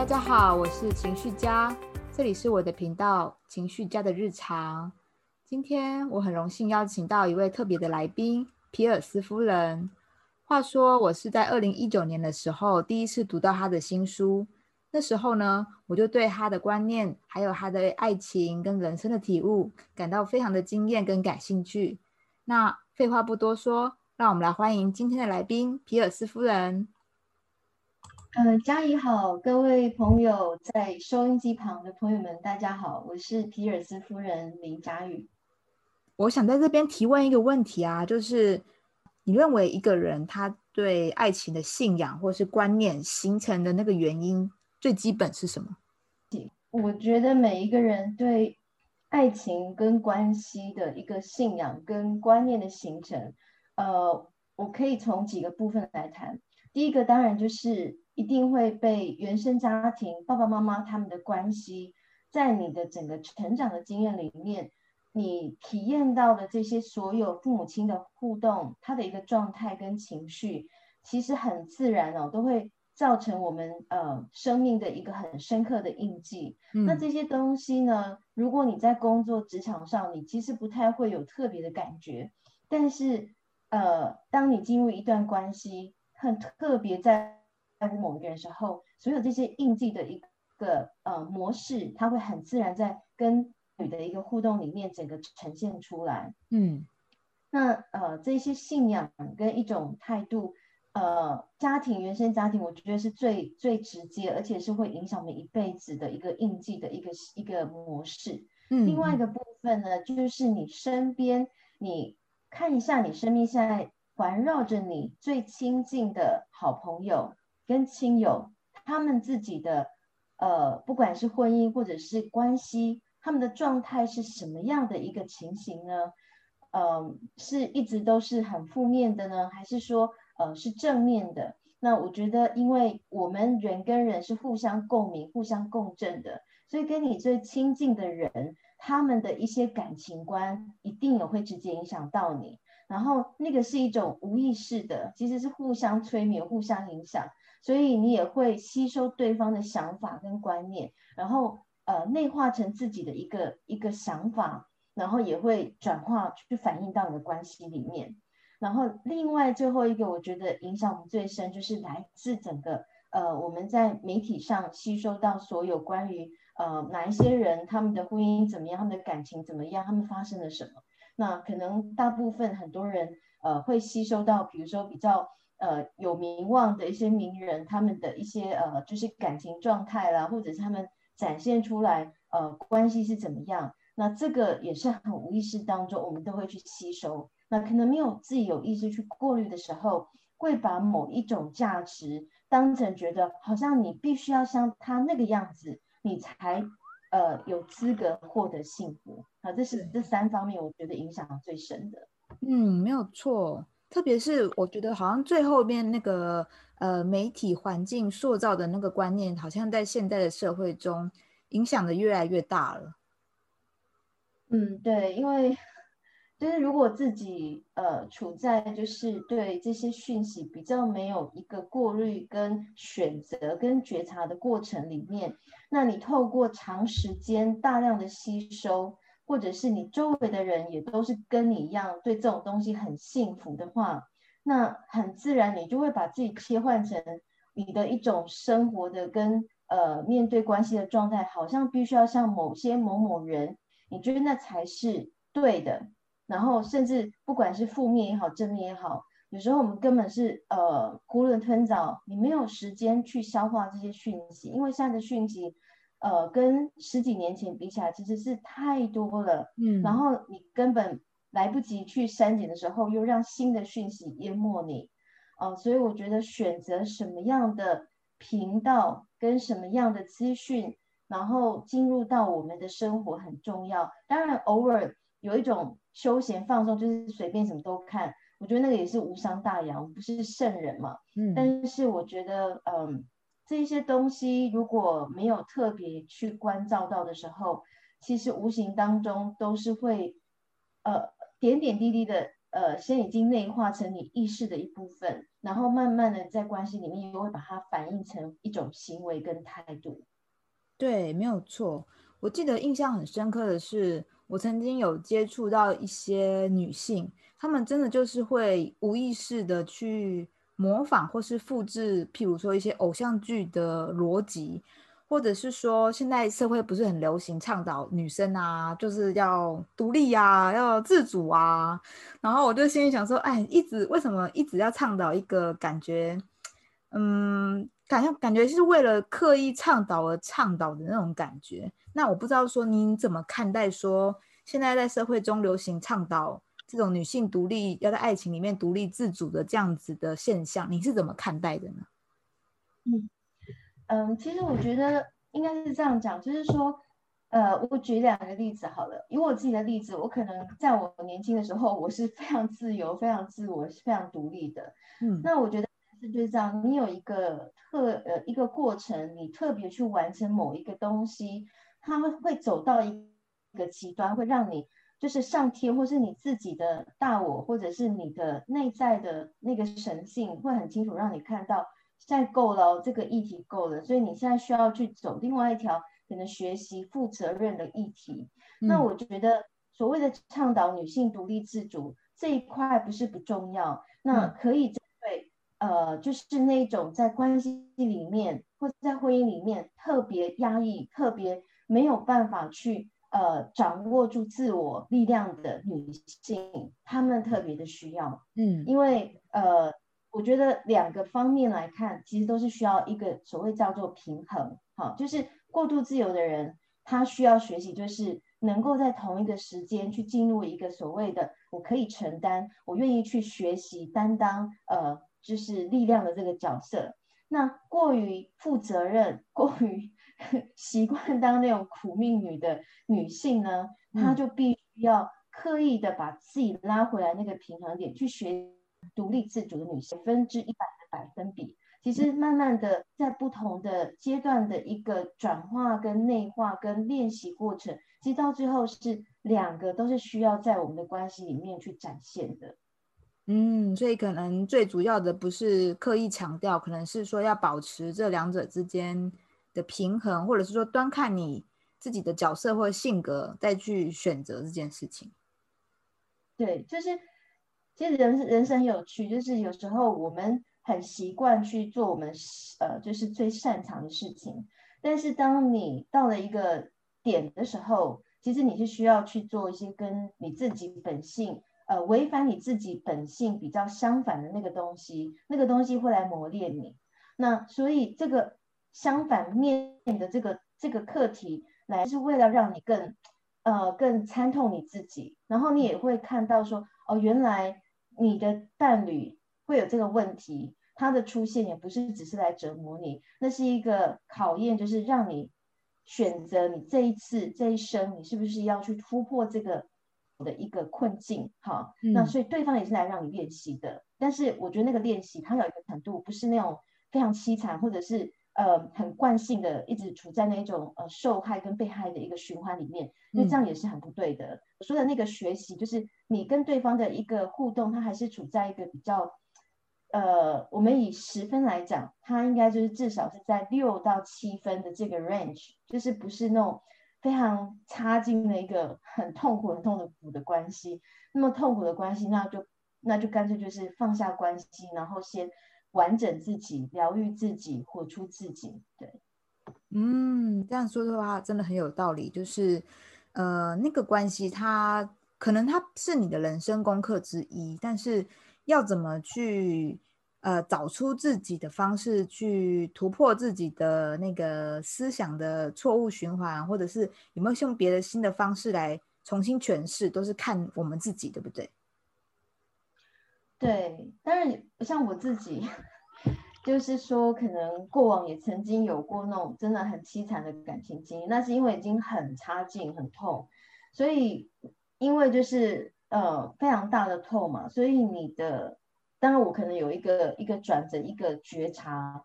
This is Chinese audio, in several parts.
大家好，我是情绪家，这里是我的频道《情绪家的日常》。今天我很荣幸邀请到一位特别的来宾——皮尔斯夫人。话说，我是在二零一九年的时候第一次读到她的新书，那时候呢，我就对她的观念，还有她的爱情跟人生的体悟，感到非常的惊艳跟感兴趣。那废话不多说，让我们来欢迎今天的来宾皮尔斯夫人。嗯，嘉怡好，各位朋友在收音机旁的朋友们，大家好，我是皮尔斯夫人林佳宇。我想在这边提问一个问题啊，就是你认为一个人他对爱情的信仰或是观念形成的那个原因，最基本是什么？我觉得每一个人对爱情跟关系的一个信仰跟观念的形成，呃，我可以从几个部分来谈。第一个当然就是。一定会被原生家庭爸爸妈妈他们的关系，在你的整个成长的经验里面，你体验到的这些所有父母亲的互动，他的一个状态跟情绪，其实很自然哦，都会造成我们呃生命的一个很深刻的印记。那这些东西呢，如果你在工作职场上，你其实不太会有特别的感觉，但是呃，当你进入一段关系，很特别在。在乎某一个人时候，所有这些印记的一个呃模式，它会很自然在跟你的一个互动里面整个呈现出来。嗯，那呃这些信仰跟一种态度，呃家庭原生家庭，我觉得是最最直接，而且是会影响我们一辈子的一个印记的一个一个模式。嗯，另外一个部分呢，就是你身边，你看一下你身边现在环绕着你最亲近的好朋友。跟亲友他们自己的呃，不管是婚姻或者是关系，他们的状态是什么样的一个情形呢？呃，是一直都是很负面的呢，还是说呃是正面的？那我觉得，因为我们人跟人是互相共鸣、互相共振的，所以跟你最亲近的人，他们的一些感情观一定也会直接影响到你。然后那个是一种无意识的，其实是互相催眠、互相影响。所以你也会吸收对方的想法跟观念，然后呃内化成自己的一个一个想法，然后也会转化去反映到你的关系里面。然后另外最后一个，我觉得影响我们最深就是来自整个呃我们在媒体上吸收到所有关于呃哪一些人他们的婚姻怎么样，他们的感情怎么样，他们发生了什么。那可能大部分很多人呃会吸收到，比如说比较。呃，有名望的一些名人，他们的一些呃，就是感情状态啦，或者是他们展现出来呃关系是怎么样，那这个也是很无意识当中，我们都会去吸收。那可能没有自己有意识去过滤的时候，会把某一种价值当成觉得好像你必须要像他那个样子，你才呃有资格获得幸福。啊，这是这三方面，我觉得影响最深的。嗯，没有错。特别是我觉得，好像最后面那个呃媒体环境塑造的那个观念，好像在现在的社会中影响的越来越大了。嗯，对，因为就是如果自己呃处在就是对这些讯息比较没有一个过滤跟选择跟觉察的过程里面，那你透过长时间大量的吸收。或者是你周围的人也都是跟你一样对这种东西很幸福的话，那很自然你就会把自己切换成你的一种生活的跟呃面对关系的状态，好像必须要像某些某某人，你觉得那才是对的。然后甚至不管是负面也好，正面也好，有时候我们根本是呃囫囵吞枣，你没有时间去消化这些讯息，因为现在的讯息。呃，跟十几年前比起来，其实是太多了。嗯，然后你根本来不及去删减的时候，又让新的讯息淹没你。哦，所以我觉得选择什么样的频道跟什么样的资讯，然后进入到我们的生活很重要。当然，偶尔有一种休闲放松，就是随便什么都看，我觉得那个也是无伤大雅，我们不是圣人嘛。嗯，但是我觉得，嗯。这些东西如果没有特别去关照到的时候，其实无形当中都是会，呃，点点滴滴的呃先已经内化成你意识的一部分，然后慢慢的在关系里面又会把它反映成一种行为跟态度。对，没有错。我记得印象很深刻的是，我曾经有接触到一些女性，她们真的就是会无意识的去模仿或是复制，譬如说一些偶像剧的逻辑。或者是说，现在社会不是很流行倡导女生啊，就是要独立呀，要自主啊。然后我就心里想说，哎，一直为什么一直要倡导一个感觉，嗯，感觉感觉是为了刻意倡导而倡导的那种感觉。那我不知道说您怎么看待说，现在在社会中流行倡导这种女性独立，要在爱情里面独立自主的这样子的现象，你是怎么看待的呢？嗯。嗯，其实我觉得应该是这样讲，就是说，呃，我举两个例子好了。以我自己的例子，我可能在我年轻的时候，我是非常自由、非常自我、是非常独立的。嗯，那我觉得是就是这样，你有一个特呃一个过程，你特别去完成某一个东西，它们会走到一个极端，会让你就是上天，或是你自己的大我，或者是你的内在的那个神性，会很清楚让你看到。现在够了，这个议题够了，所以你现在需要去走另外一条可能学习负责任的议题。那我觉得所谓的倡导女性独立自主这一块不是不重要，那可以针对呃，就是那种在关系里面或者在婚姻里面特别压抑、特别没有办法去呃掌握住自我力量的女性，她们特别的需要。嗯，因为呃。我觉得两个方面来看，其实都是需要一个所谓叫做平衡，好，就是过度自由的人，他需要学习，就是能够在同一个时间去进入一个所谓的我可以承担，我愿意去学习担当，呃，就是力量的这个角色。那过于负责任、过于 习惯当那种苦命女的女性呢，她就必须要刻意的把自己拉回来那个平衡点去学。独立自主的女性，百分之一百的百分比，其实慢慢的在不同的阶段的一个转化跟内化跟练习过程，其实到最后是两个都是需要在我们的关系里面去展现的。嗯，所以可能最主要的不是刻意强调，可能是说要保持这两者之间的平衡，或者是说端看你自己的角色或者性格再去选择这件事情。对，就是。其实人人生有趣，就是有时候我们很习惯去做我们呃就是最擅长的事情，但是当你到了一个点的时候，其实你是需要去做一些跟你自己本性呃违反你自己本性比较相反的那个东西，那个东西会来磨练你。那所以这个相反面的这个这个课题，来是为了让你更呃更参透你自己，然后你也会看到说哦原来。你的伴侣会有这个问题，他的出现也不是只是来折磨你，那是一个考验，就是让你选择你这一次这一生，你是不是要去突破这个的一个困境？好，那所以对方也是来让你练习的，但是我觉得那个练习它有一个程度，不是那种非常凄惨，或者是。呃，很惯性的一直处在那种呃受害跟被害的一个循环里面，因为这样也是很不对的。我说的那个学习，就是你跟对方的一个互动，他还是处在一个比较呃，我们以十分来讲，他应该就是至少是在六到七分的这个 range，就是不是那种非常差劲的一个很痛苦、很痛苦的关系。那么痛苦的关系，那就那就干脆就是放下关系，然后先。完整自己，疗愈自己，活出自己。对，嗯，这样说的话真的很有道理。就是，呃，那个关系，它可能它是你的人生功课之一，但是要怎么去，呃，找出自己的方式，去突破自己的那个思想的错误循环，或者是有没有用别的新的方式来重新诠释，都是看我们自己，对不对？对，但是像我自己，就是说，可能过往也曾经有过那种真的很凄惨的感情经历，那是因为已经很差劲、很痛，所以因为就是呃非常大的痛嘛，所以你的当然我可能有一个一个转折、一个觉察，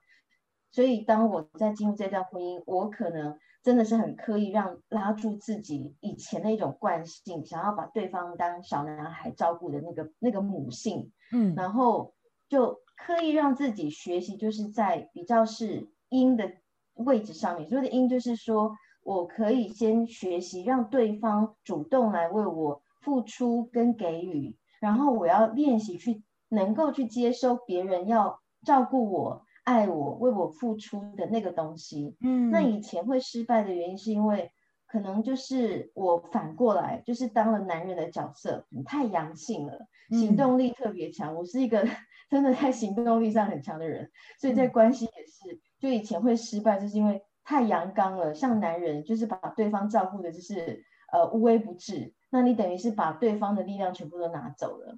所以当我在进入这段婚姻，我可能真的是很刻意让拉住自己以前的一种惯性，想要把对方当小男孩照顾的那个那个母性，嗯，然后就刻意让自己学习，就是在比较是阴的位置上面。所谓的阴，就是说我可以先学习让对方主动来为我付出跟给予，然后我要练习去能够去接收别人要照顾我。爱我、为我付出的那个东西，嗯，那以前会失败的原因是因为可能就是我反过来就是当了男人的角色，太阳性了，行动力特别强。我是一个 真的在行动力上很强的人，所以在关系也是，就以前会失败，就是因为太阳刚了，像男人就是把对方照顾的就是呃无微不至，那你等于是把对方的力量全部都拿走了。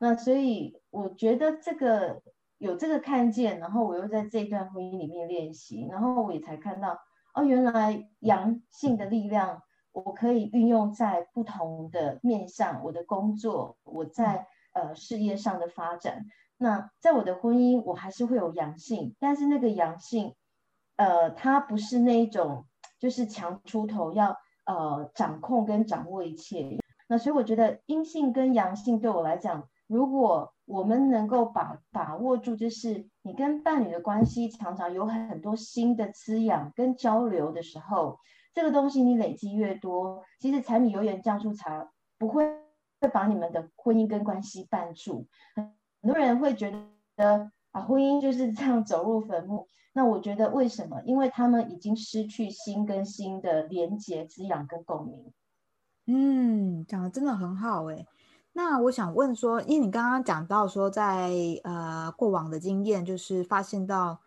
那所以我觉得这个。有这个看见，然后我又在这段婚姻里面练习，然后我也才看到，哦，原来阳性的力量我可以运用在不同的面向，我的工作，我在呃事业上的发展。那在我的婚姻，我还是会有阳性，但是那个阳性，呃，它不是那一种就是强出头要呃掌控跟掌握一切。那所以我觉得阴性跟阳性对我来讲。如果我们能够把把握住，就是你跟伴侣的关系常常有很多新的滋养跟交流的时候，这个东西你累积越多，其实柴米油盐酱醋茶不会会把你们的婚姻跟关系绊住。很多人会觉得啊，婚姻就是这样走入坟墓。那我觉得为什么？因为他们已经失去心跟心的连接、滋养跟共鸣。嗯，讲的真的很好哎。那我想问说，因为你刚刚讲到说，在呃过往的经验，就是发现到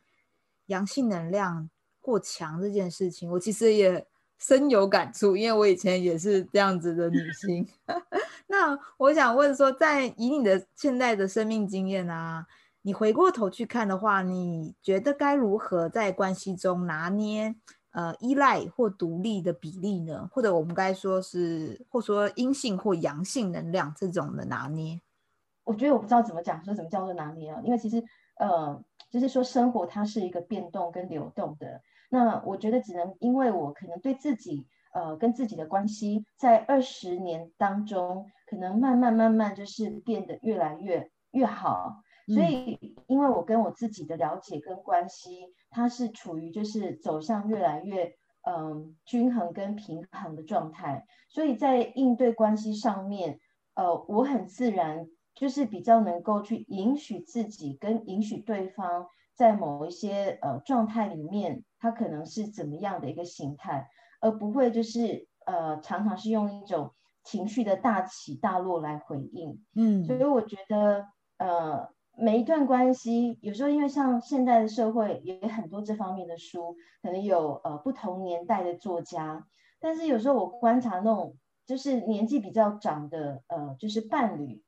阳性能量过强这件事情，我其实也深有感触，因为我以前也是这样子的女 性。那我想问说，在以你的现在的生命经验啊，你回过头去看的话，你觉得该如何在关系中拿捏？呃，依赖或独立的比例呢？或者我们该说是，或说阴性或阳性能量这种的拿捏？我觉得我不知道怎么讲，说什么叫做拿捏啊？因为其实，呃，就是说生活它是一个变动跟流动的。那我觉得只能因为我可能对自己，呃，跟自己的关系，在二十年当中，可能慢慢慢慢就是变得越来越越好。所以，因为我跟我自己的了解跟关系，它是处于就是走向越来越嗯均衡跟平衡的状态，所以在应对关系上面，呃，我很自然就是比较能够去允许自己跟允许对方在某一些呃状态里面，他可能是怎么样的一个形态，而不会就是呃常常是用一种情绪的大起大落来回应。嗯，所以我觉得呃。每一段关系，有时候因为像现代的社会也很多这方面的书，可能有呃不同年代的作家，但是有时候我观察那种就是年纪比较长的呃就是伴侣，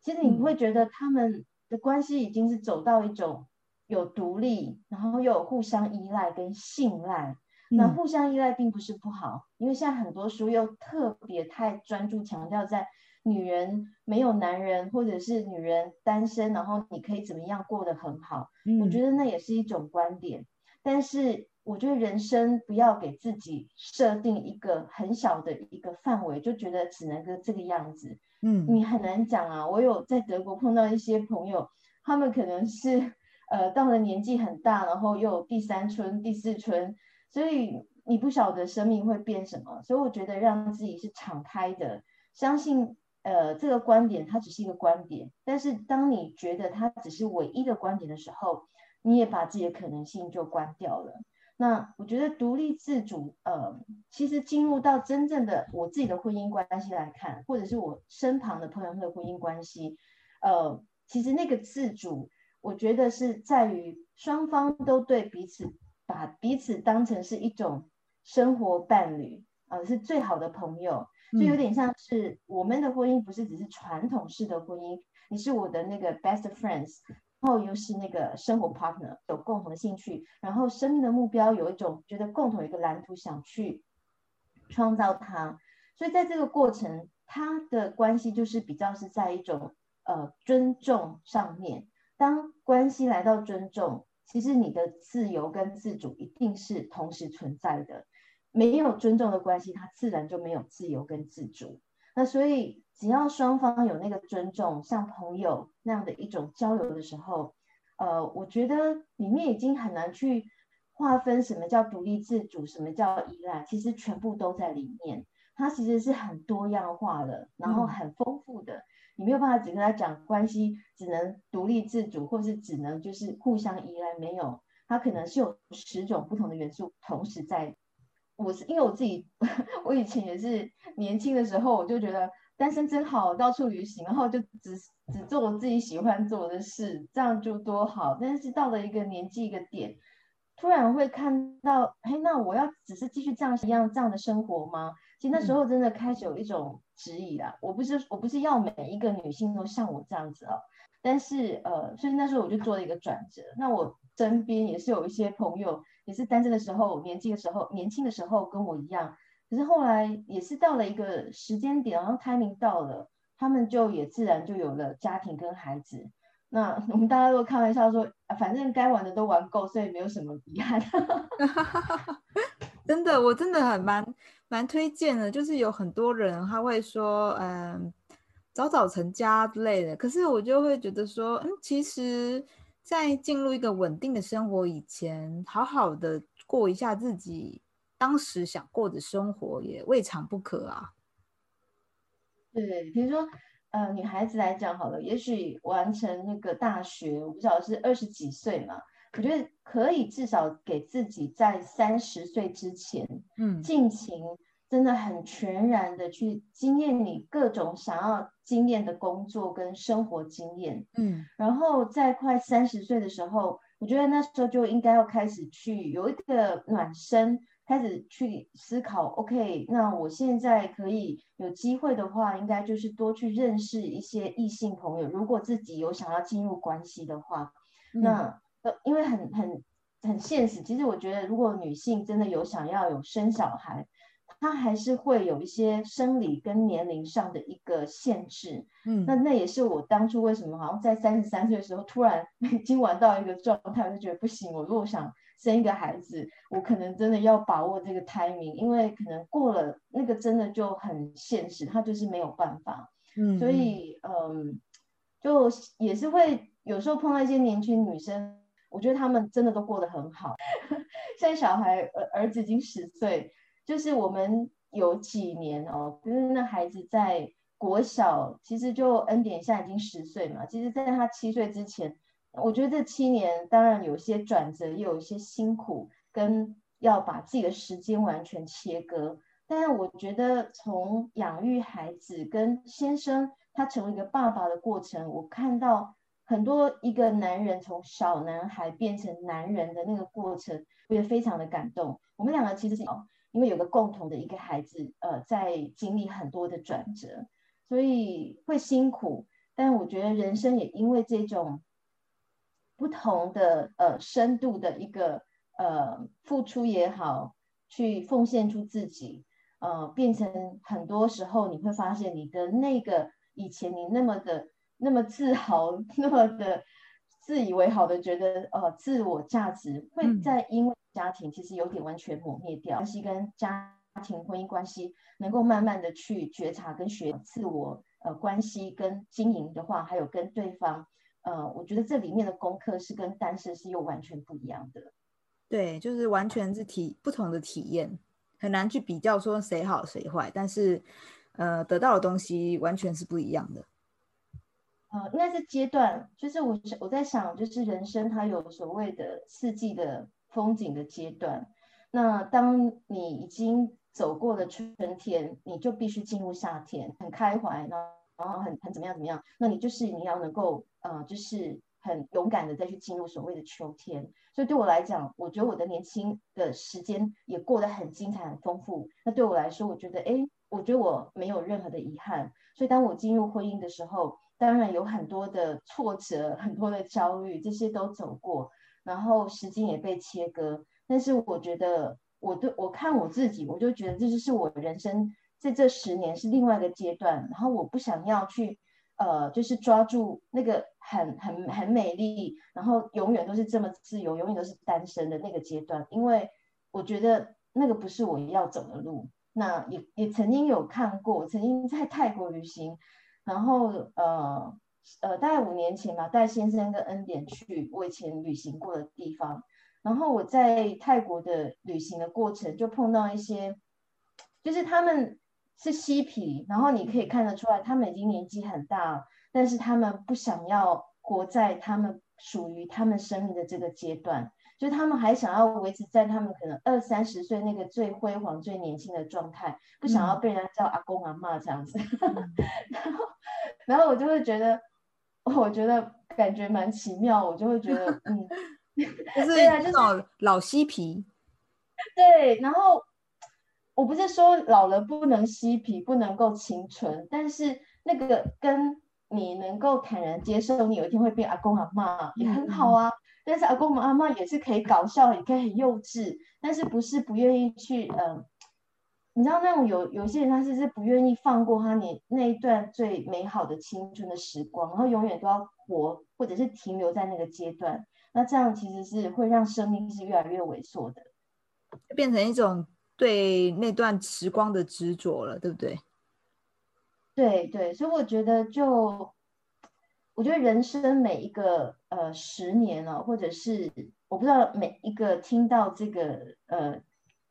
其实你会觉得他们的关系已经是走到一种有独立，然后又有互相依赖跟信赖。那互相依赖并不是不好，因为现在很多书又特别太专注强调在。女人没有男人，或者是女人单身，然后你可以怎么样过得很好？我觉得那也是一种观点。但是我觉得人生不要给自己设定一个很小的一个范围，就觉得只能够这个样子。嗯，你很难讲啊。我有在德国碰到一些朋友，他们可能是呃到了年纪很大，然后又有第三春、第四春，所以你不晓得生命会变什么。所以我觉得让自己是敞开的，相信。呃，这个观点它只是一个观点，但是当你觉得它只是唯一的观点的时候，你也把自己的可能性就关掉了。那我觉得独立自主，呃，其实进入到真正的我自己的婚姻关系来看，或者是我身旁的朋友的婚姻关系，呃，其实那个自主，我觉得是在于双方都对彼此把彼此当成是一种生活伴侣，呃，是最好的朋友。就有点像是我们的婚姻不是只是传统式的婚姻，你是我的那个 best friends，然后又是那个生活 partner，有共同的兴趣，然后生命的目标有一种觉得共同一个蓝图想去创造它，所以在这个过程，他的关系就是比较是在一种呃尊重上面，当关系来到尊重，其实你的自由跟自主一定是同时存在的。没有尊重的关系，它自然就没有自由跟自主。那所以，只要双方有那个尊重，像朋友那样的一种交流的时候，呃，我觉得里面已经很难去划分什么叫独立自主，什么叫依赖，其实全部都在里面。它其实是很多样化的，然后很丰富的。你没有办法只跟他讲关系，只能独立自主，或是只能就是互相依赖，没有，它可能是有十种不同的元素同时在。我是因为我自己，我以前也是年轻的时候，我就觉得单身真好，到处旅行，然后就只只做我自己喜欢做的事，这样就多好。但是到了一个年纪一个点，突然会看到，哎，那我要只是继续这样一样这样的生活吗？其实那时候真的开始有一种质疑啦。我不是我不是要每一个女性都像我这样子哦，但是呃，所以那时候我就做了一个转折。那我身边也是有一些朋友。也是单身的时候，年轻的时候，年轻的时候跟我一样，可是后来也是到了一个时间点，然后 timing 到了，他们就也自然就有了家庭跟孩子。那我们大家都开玩笑说，反正该玩的都玩够，所以没有什么遗憾。真的，我真的很蛮蛮推荐的，就是有很多人他会说，嗯，早早成家之类的，可是我就会觉得说，嗯，其实。在进入一个稳定的生活以前，好好的过一下自己当时想过的生活，也未尝不可啊。对，比如说，呃，女孩子来讲好了，也许完成那个大学，我不知道是二十几岁嘛，我觉得可以至少给自己在三十岁之前，嗯，尽情。真的很全然的去经验你各种想要经验的工作跟生活经验，嗯，然后在快三十岁的时候，我觉得那时候就应该要开始去有一个暖身，开始去思考，OK，那我现在可以有机会的话，应该就是多去认识一些异性朋友。如果自己有想要进入关系的话，那呃，因为很很很现实，其实我觉得如果女性真的有想要有生小孩。它还是会有一些生理跟年龄上的一个限制，嗯，那那也是我当初为什么好像在三十三岁的时候突然 已经玩到一个状态，我就觉得不行，我如果想生一个孩子，我可能真的要把握这个 timing，因为可能过了那个真的就很现实，它就是没有办法，嗯，所以嗯，就也是会有时候碰到一些年轻女生，我觉得她们真的都过得很好，现在小孩儿儿子已经十岁。就是我们有几年哦，就是那孩子在国小，其实就恩典现在已经十岁嘛。其实，在他七岁之前，我觉得这七年当然有些转折，也有一些辛苦，跟要把自己的时间完全切割。但是，我觉得从养育孩子跟先生他成为一个爸爸的过程，我看到很多一个男人从小男孩变成男人的那个过程，我也非常的感动。我们两个其实是。因为有个共同的一个孩子，呃，在经历很多的转折，所以会辛苦。但我觉得人生也因为这种不同的呃深度的一个呃付出也好，去奉献出自己，呃，变成很多时候你会发现你的那个以前你那么的那么自豪，那么的自以为好的觉得呃自我价值会在因为。家庭其实有点完全抹灭掉关系，跟家庭婚姻关系能够慢慢的去觉察跟学自我呃关系跟经营的话，还有跟对方呃，我觉得这里面的功课是跟单身是又完全不一样的。对，就是完全是体不同的体验，很难去比较说谁好谁坏，但是呃得到的东西完全是不一样的。呃，应该是阶段，就是我我在想，就是人生它有所谓的四季的。风景的阶段，那当你已经走过了春天，你就必须进入夏天，很开怀，然后很很怎么样怎么样，那你就是你要能够呃，就是很勇敢的再去进入所谓的秋天。所以对我来讲，我觉得我的年轻的时间也过得很精彩、很丰富。那对我来说，我觉得哎，我觉得我没有任何的遗憾。所以当我进入婚姻的时候，当然有很多的挫折、很多的焦虑，这些都走过。然后时间也被切割，但是我觉得我对我看我自己，我就觉得这就是我人生在这十年是另外一个阶段。然后我不想要去呃，就是抓住那个很很很美丽，然后永远都是这么自由，永远都是单身的那个阶段，因为我觉得那个不是我要走的路。那也也曾经有看过，曾经在泰国旅行，然后呃呃，大概五年前吧，带先生跟恩典去我以前旅行过的地方，然后我在泰国的旅行的过程就碰到一些，就是他们是嬉皮，然后你可以看得出来，他们已经年纪很大了，但是他们不想要活在他们属于他们生命的这个阶段。就他们还想要维持在他们可能二三十岁那个最辉煌、最年轻的状态，不想要被人家叫阿公阿妈这样子。然后，然后我就会觉得，我觉得感觉蛮奇妙，我就会觉得，嗯，就是 老嬉皮。对，然后我不是说老了不能嬉皮，不能够清纯，但是那个跟你能够坦然接受，你有一天会变阿公阿妈也很好啊。但是阿公阿妈也是可以搞笑，也可以很幼稚，但是不是不愿意去，嗯，你知道那种有有些人他是是不愿意放过他你那一段最美好的青春的时光，然后永远都要活或者是停留在那个阶段，那这样其实是会让生命是越来越萎缩的，变成一种对那段时光的执着了，对不对？对对，所以我觉得就。我觉得人生每一个呃十年哦，或者是我不知道每一个听到这个呃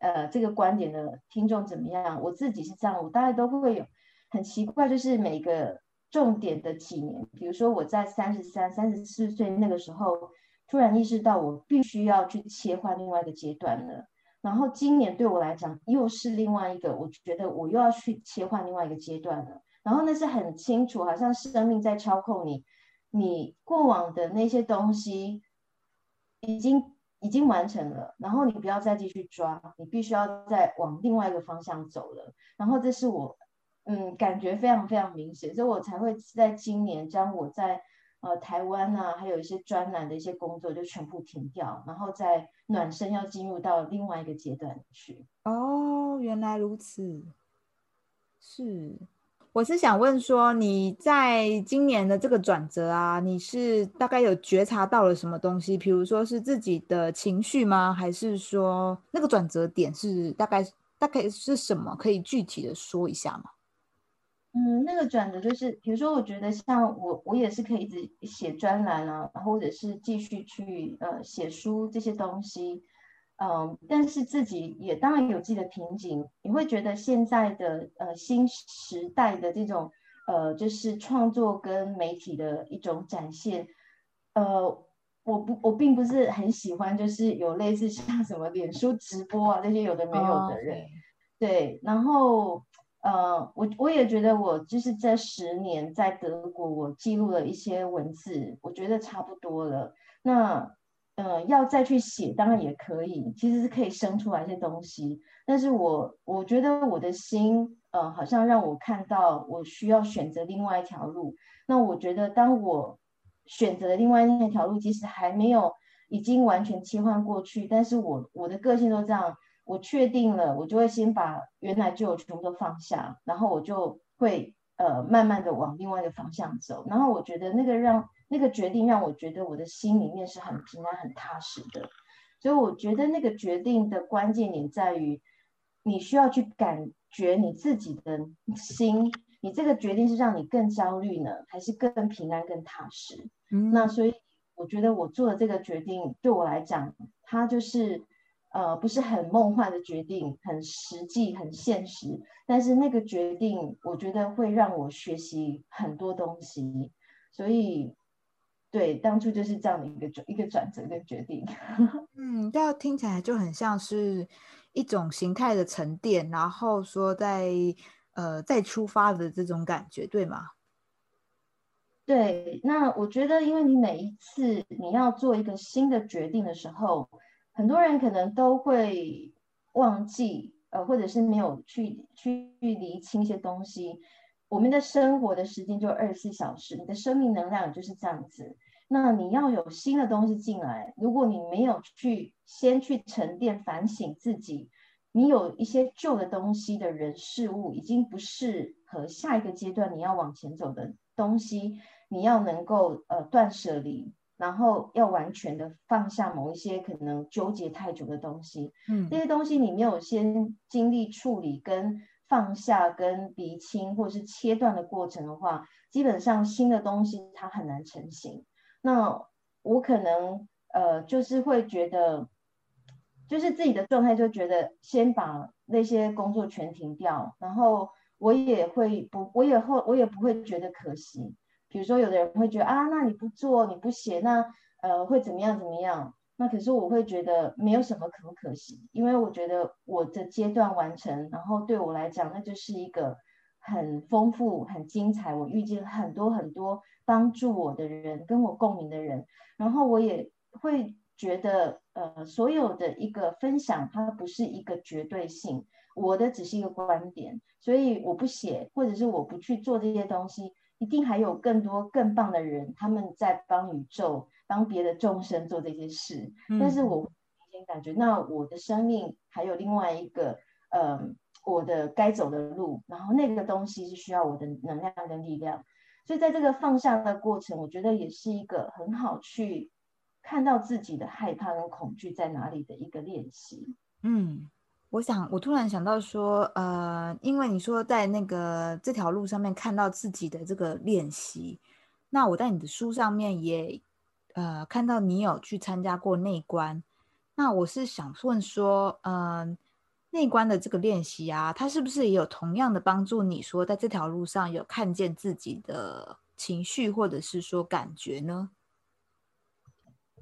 呃这个观点的听众怎么样，我自己是这样，我大概都会有很奇怪，就是每个重点的几年，比如说我在三十三、三十四岁那个时候，突然意识到我必须要去切换另外一个阶段了，然后今年对我来讲又是另外一个，我觉得我又要去切换另外一个阶段了。然后那是很清楚，好像生命在操控你，你过往的那些东西已经已经完成了，然后你不要再继续抓，你必须要再往另外一个方向走了。然后这是我嗯感觉非常非常明显，所以我才会在今年将我在呃台湾啊，还有一些专栏的一些工作就全部停掉，然后在暖身要进入到另外一个阶段去。哦，原来如此，是。我是想问说，你在今年的这个转折啊，你是大概有觉察到了什么东西？比如说是自己的情绪吗？还是说那个转折点是大概大概是什么？可以具体的说一下吗？嗯，那个转折就是，比如说，我觉得像我，我也是可以一直写专栏啊，或者是继续去呃写书这些东西。嗯，但是自己也当然有自己的瓶颈。你会觉得现在的呃新时代的这种呃就是创作跟媒体的一种展现，呃，我不我并不是很喜欢，就是有类似像什么脸书直播啊这些有的没有的人，对。然后呃我我也觉得我就是这十年在德国，我记录了一些文字，我觉得差不多了。那。呃，要再去写，当然也可以，其实是可以生出来一些东西。但是我我觉得我的心，呃，好像让我看到我需要选择另外一条路。那我觉得，当我选择了另外那条路，即使还没有已经完全切换过去，但是我我的个性都这样，我确定了，我就会先把原来就有全部都放下，然后我就会呃慢慢的往另外一个方向走。然后我觉得那个让。那个决定让我觉得我的心里面是很平安、很踏实的，所以我觉得那个决定的关键点在于，你需要去感觉你自己的心，你这个决定是让你更焦虑呢，还是更平安、更踏实？那所以我觉得我做的这个决定对我来讲，它就是呃不是很梦幻的决定，很实际、很现实，但是那个决定我觉得会让我学习很多东西，所以。对，当初就是这样的一个转一个转折跟决定。嗯，这样听起来就很像是一种形态的沉淀，然后说在呃再出发的这种感觉，对吗？对，那我觉得，因为你每一次你要做一个新的决定的时候，很多人可能都会忘记，呃，或者是没有去去理清一些东西。我们的生活的时间就二十四小时，你的生命能量就是这样子。那你要有新的东西进来，如果你没有去先去沉淀反省自己，你有一些旧的东西的人事物已经不适合下一个阶段你要往前走的东西，你要能够呃断舍离，然后要完全的放下某一些可能纠结太久的东西。嗯，这些东西你没有先经历处理跟放下跟厘清或者是切断的过程的话，基本上新的东西它很难成型。那我可能呃就是会觉得。就是自己的状态，就觉得先把那些工作全停掉，然后我也会不，我也会，我也不会觉得可惜。比如说，有的人会觉得啊，那你不做，你不写，那呃会怎么样怎么样？那可是我会觉得没有什么可不可惜，因为我觉得我的阶段完成，然后对我来讲，那就是一个很丰富、很精彩。我遇见很多很多帮助我的人，跟我共鸣的人，然后我也会。觉得呃，所有的一个分享，它不是一个绝对性，我的只是一个观点，所以我不写，或者是我不去做这些东西，一定还有更多更棒的人，他们在帮宇宙、帮别的众生做这些事。但是我明显感觉，那我的生命还有另外一个呃，我的该走的路，然后那个东西是需要我的能量跟力量，所以在这个放下的过程，我觉得也是一个很好去。看到自己的害怕跟恐惧在哪里的一个练习。嗯，我想，我突然想到说，呃，因为你说在那个这条路上面看到自己的这个练习，那我在你的书上面也呃看到你有去参加过内观。那我是想问说，嗯，内观的这个练习啊，它是不是也有同样的帮助？你说在这条路上有看见自己的情绪或者是说感觉呢？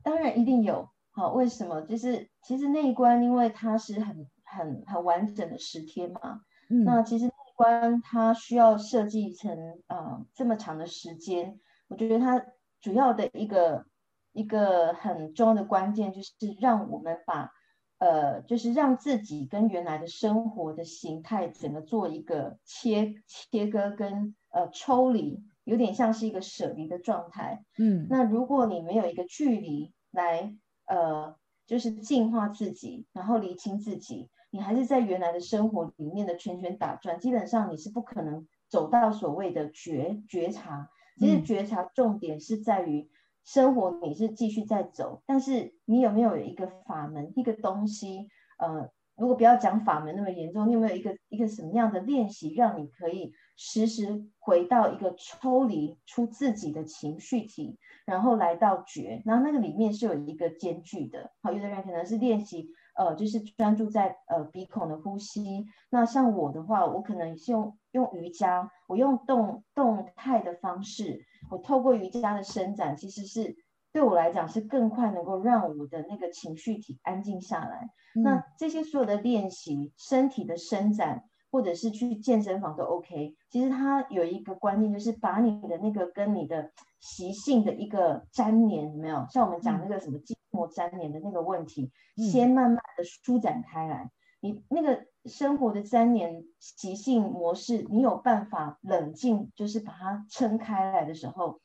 当然一定有，好，为什么？就是其实内观，因为它是很很很完整的十天嘛，嗯，那其实那一关它需要设计成呃这么长的时间，我觉得它主要的一个一个很重要的关键就是让我们把呃就是让自己跟原来的生活的形态整个做一个切切割跟呃抽离。有点像是一个舍离的状态，嗯，那如果你没有一个距离来，呃，就是净化自己，然后理清自己，你还是在原来的生活里面的圈圈打转，基本上你是不可能走到所谓的觉觉察。其实觉察重点是在于生活你是继续在走，但是你有没有一个法门，一个东西，呃。如果不要讲法门那么严重，你有没有一个一个什么样的练习，让你可以时时回到一个抽离出自己的情绪体，然后来到觉，然后那个里面是有一个间距的。好，有的人可能是练习，呃，就是专注在呃鼻孔的呼吸。那像我的话，我可能是用用瑜伽，我用动动态的方式，我透过瑜伽的伸展，其实是。对我来讲是更快能够让我的那个情绪体安静下来。那这些所有的练习，身体的伸展，或者是去健身房都 OK。其实它有一个观念，就是把你的那个跟你的习性的一个粘连，有没有？像我们讲那个什么筋膜粘连的那个问题，先慢慢的舒展开来。你那个生活的粘连习性模式，你有办法冷静，就是把它撑开来的时候。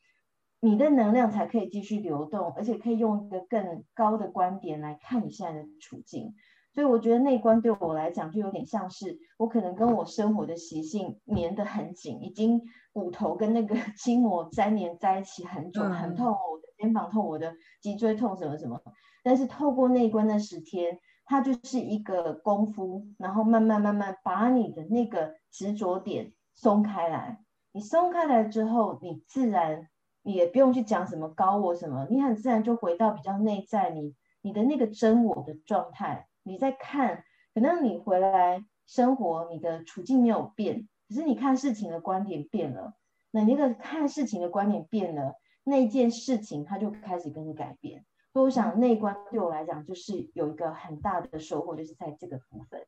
你的能量才可以继续流动，而且可以用一个更高的观点来看你现在的处境。所以我觉得内观对我来讲就有点像是我可能跟我生活的习性粘得很紧，已经骨头跟那个 筋膜粘连在一起很久，很痛，我的肩膀痛，我的脊椎痛，什么什么。但是透过内观的十天，它就是一个功夫，然后慢慢慢慢把你的那个执着点松开来。你松开来之后，你自然。也不用去讲什么高我什么，你很自然就回到比较内在，你你的那个真我的状态。你在看，可能你回来生活，你的处境没有变，可是你看事情的观点变了。那那个看事情的观点变了，那件事情它就开始跟你改变。所以我想内观对我来讲，就是有一个很大的收获，就是在这个部分。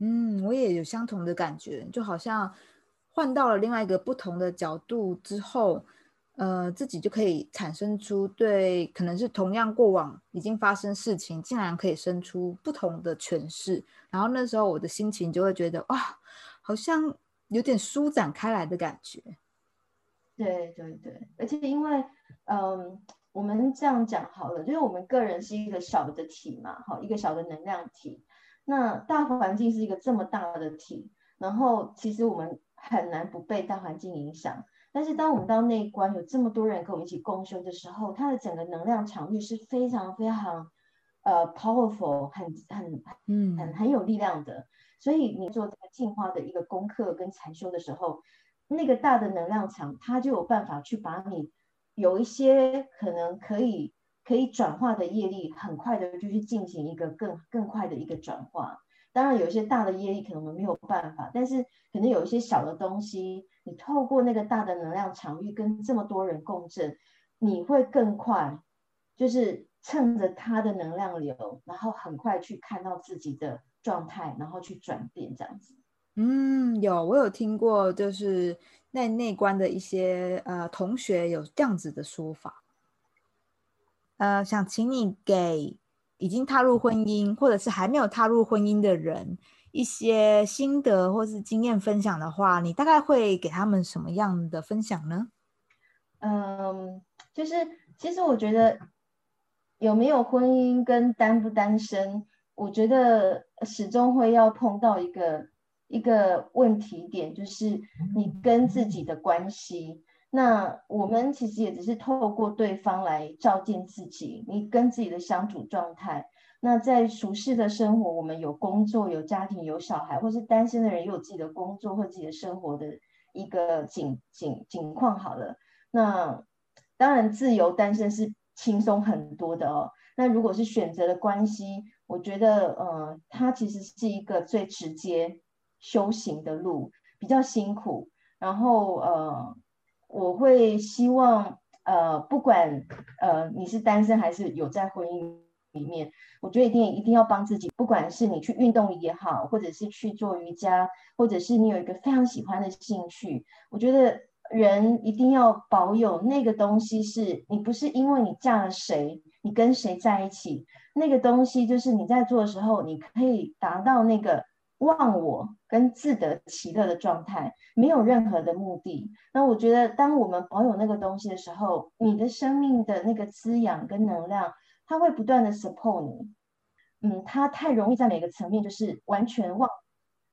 嗯，我也有相同的感觉，就好像换到了另外一个不同的角度之后。呃，自己就可以产生出对，可能是同样过往已经发生事情，竟然可以生出不同的诠释。然后那时候我的心情就会觉得，哇，好像有点舒展开来的感觉。对对对，而且因为，嗯，我们这样讲好了，就是我们个人是一个小的体嘛，好，一个小的能量体。那大环境是一个这么大的体，然后其实我们很难不被大环境影响。但是当我们到那一关，有这么多人跟我们一起共修的时候，它的整个能量场域是非常非常呃 powerful，很很嗯很很有力量的。所以你做这个进化的一个功课跟禅修的时候，那个大的能量场，它就有办法去把你有一些可能可以可以转化的业力，很快的就去进行一个更更快的一个转化。当然有一些大的业力可能没有办法，但是可能有一些小的东西，你透过那个大的能量场域跟这么多人共振，你会更快，就是趁着它的能量流，然后很快去看到自己的状态，然后去转变这样子。嗯，有我有听过，就是那内观的一些呃同学有这样子的说法，呃，想请你给。已经踏入婚姻，或者是还没有踏入婚姻的人，一些心得或是经验分享的话，你大概会给他们什么样的分享呢？嗯，就是其实我觉得有没有婚姻跟单不单身，我觉得始终会要碰到一个一个问题点，就是你跟自己的关系。那我们其实也只是透过对方来照见自己，你跟自己的相处状态。那在熟悉的生活，我们有工作、有家庭、有小孩，或是单身的人也有自己的工作或自己的生活的一个景景景况。好了，那当然自由单身是轻松很多的哦。那如果是选择的关系，我觉得，呃，它其实是一个最直接修行的路，比较辛苦，然后，呃。我会希望，呃，不管呃你是单身还是有在婚姻里面，我觉得一定一定要帮自己。不管是你去运动也好，或者是去做瑜伽，或者是你有一个非常喜欢的兴趣，我觉得人一定要保有那个东西。是你不是因为你嫁了谁，你跟谁在一起，那个东西就是你在做的时候，你可以达到那个。忘我跟自得其乐的状态，没有任何的目的。那我觉得，当我们保有那个东西的时候，你的生命的那个滋养跟能量，它会不断的 support 你。嗯，它太容易在每个层面就是完全忘。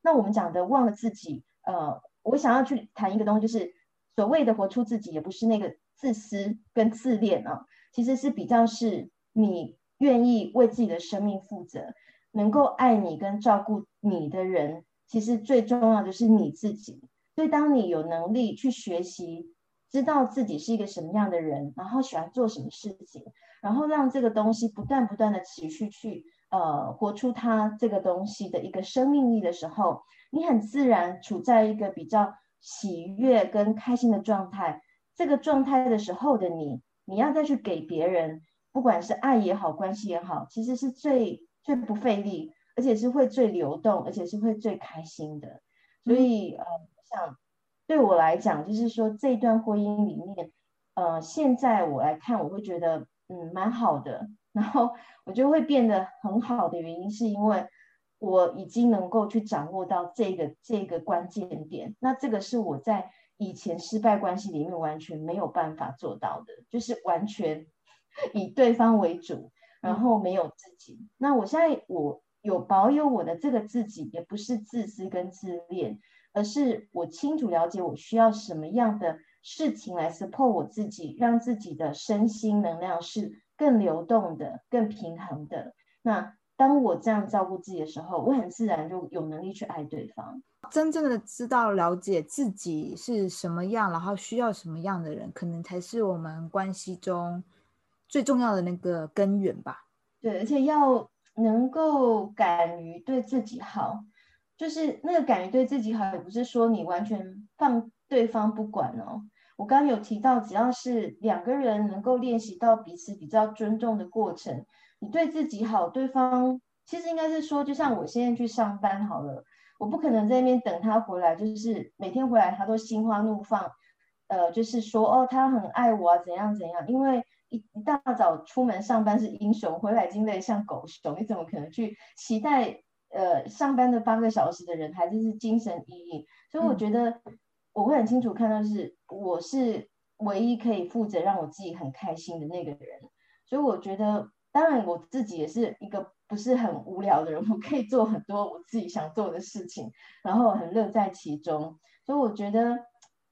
那我们讲的忘了自己，呃，我想要去谈一个东西，就是所谓的活出自己，也不是那个自私跟自恋啊，其实是比较是你愿意为自己的生命负责。能够爱你跟照顾你的人，其实最重要的是你自己。所以，当你有能力去学习，知道自己是一个什么样的人，然后喜欢做什么事情，然后让这个东西不断不断的持续去呃活出它这个东西的一个生命力的时候，你很自然处在一个比较喜悦跟开心的状态。这个状态的时候的你，你要再去给别人，不管是爱也好，关系也好，其实是最。最不费力，而且是会最流动，而且是会最开心的。所以，呃，我想对我来讲，就是说这段婚姻里面，呃，现在我来看，我会觉得，嗯，蛮好的。然后我就会变得很好的原因，是因为我已经能够去掌握到这个这个关键点。那这个是我在以前失败关系里面完全没有办法做到的，就是完全 以对方为主。然后没有自己，那我现在我有保有我的这个自己，也不是自私跟自恋，而是我清楚了解我需要什么样的事情来 support 我自己，让自己的身心能量是更流动的、更平衡的。那当我这样照顾自己的时候，我很自然就有能力去爱对方。真正的知道了解自己是什么样，然后需要什么样的人，可能才是我们关系中。最重要的那个根源吧，对，而且要能够敢于对自己好，就是那个敢于对自己好，也不是说你完全放对方不管哦。我刚刚有提到，只要是两个人能够练习到彼此比较尊重的过程，你对自己好，对方其实应该是说，就像我现在去上班好了，我不可能在那边等他回来，就是每天回来他都心花怒放，呃，就是说哦，他很爱我啊，怎样怎样，因为。一一大早出门上班是英雄，回来已经累像狗熊，你怎么可能去期待？呃，上班的八个小时的人还是是精神奕奕，所以我觉得我会很清楚看到是我是唯一可以负责让我自己很开心的那个人，所以我觉得当然我自己也是一个不是很无聊的人，我可以做很多我自己想做的事情，然后很乐在其中，所以我觉得。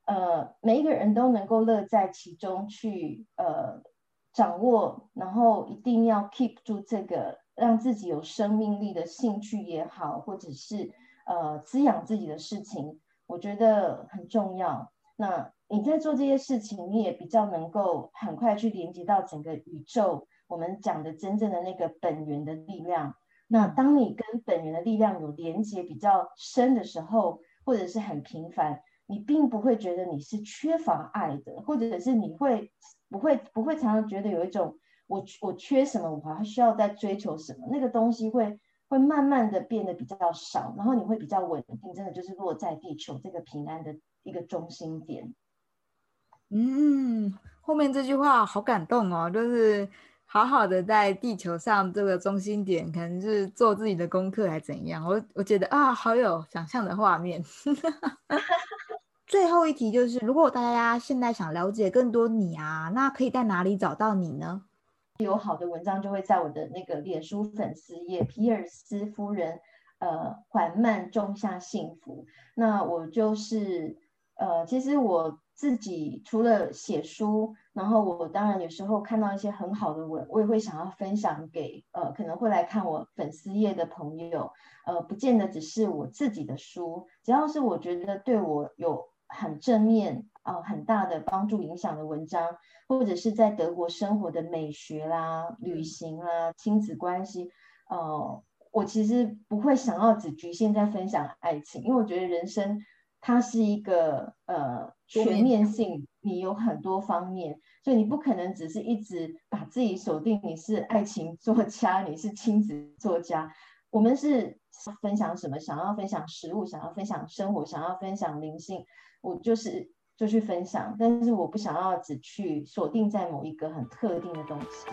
呃，每一个人都能够乐在其中去呃掌握，然后一定要 keep 住这个让自己有生命力的兴趣也好，或者是呃滋养自己的事情，我觉得很重要。那你在做这些事情，你也比较能够很快去连接到整个宇宙，我们讲的真正的那个本源的力量。那当你跟本源的力量有连接比较深的时候，或者是很频繁。你并不会觉得你是缺乏爱的，或者是你会不会不会常常觉得有一种我我缺什么，我还需要在追求什么？那个东西会会慢慢的变得比较少，然后你会比较稳定，真的就是落在地球这个平安的一个中心点。嗯，后面这句话好感动哦，就是好好的在地球上这个中心点，可能是做自己的功课还怎样？我我觉得啊，好有想象的画面。最后一题就是，如果大家现在想了解更多你啊，那可以在哪里找到你呢？有好的文章就会在我的那个脸书粉丝页，皮尔斯夫人，呃，缓慢种下幸福。那我就是，呃，其实我自己除了写书，然后我当然有时候看到一些很好的文，我也会想要分享给呃可能会来看我粉丝页的朋友。呃，不见得只是我自己的书，只要是我觉得对我有。很正面啊，很大的帮助影响的文章，或者是在德国生活的美学啦、旅行啦、亲子关系，呃，我其实不会想要只局限在分享爱情，因为我觉得人生它是一个呃全面性，你有很多方面，所以你不可能只是一直把自己锁定你是爱情作家，你是亲子作家，我们是分享什么？想要分享食物，想要分享生活，想要分享灵性。我就是就去分享，但是我不想要只去锁定在某一个很特定的东西。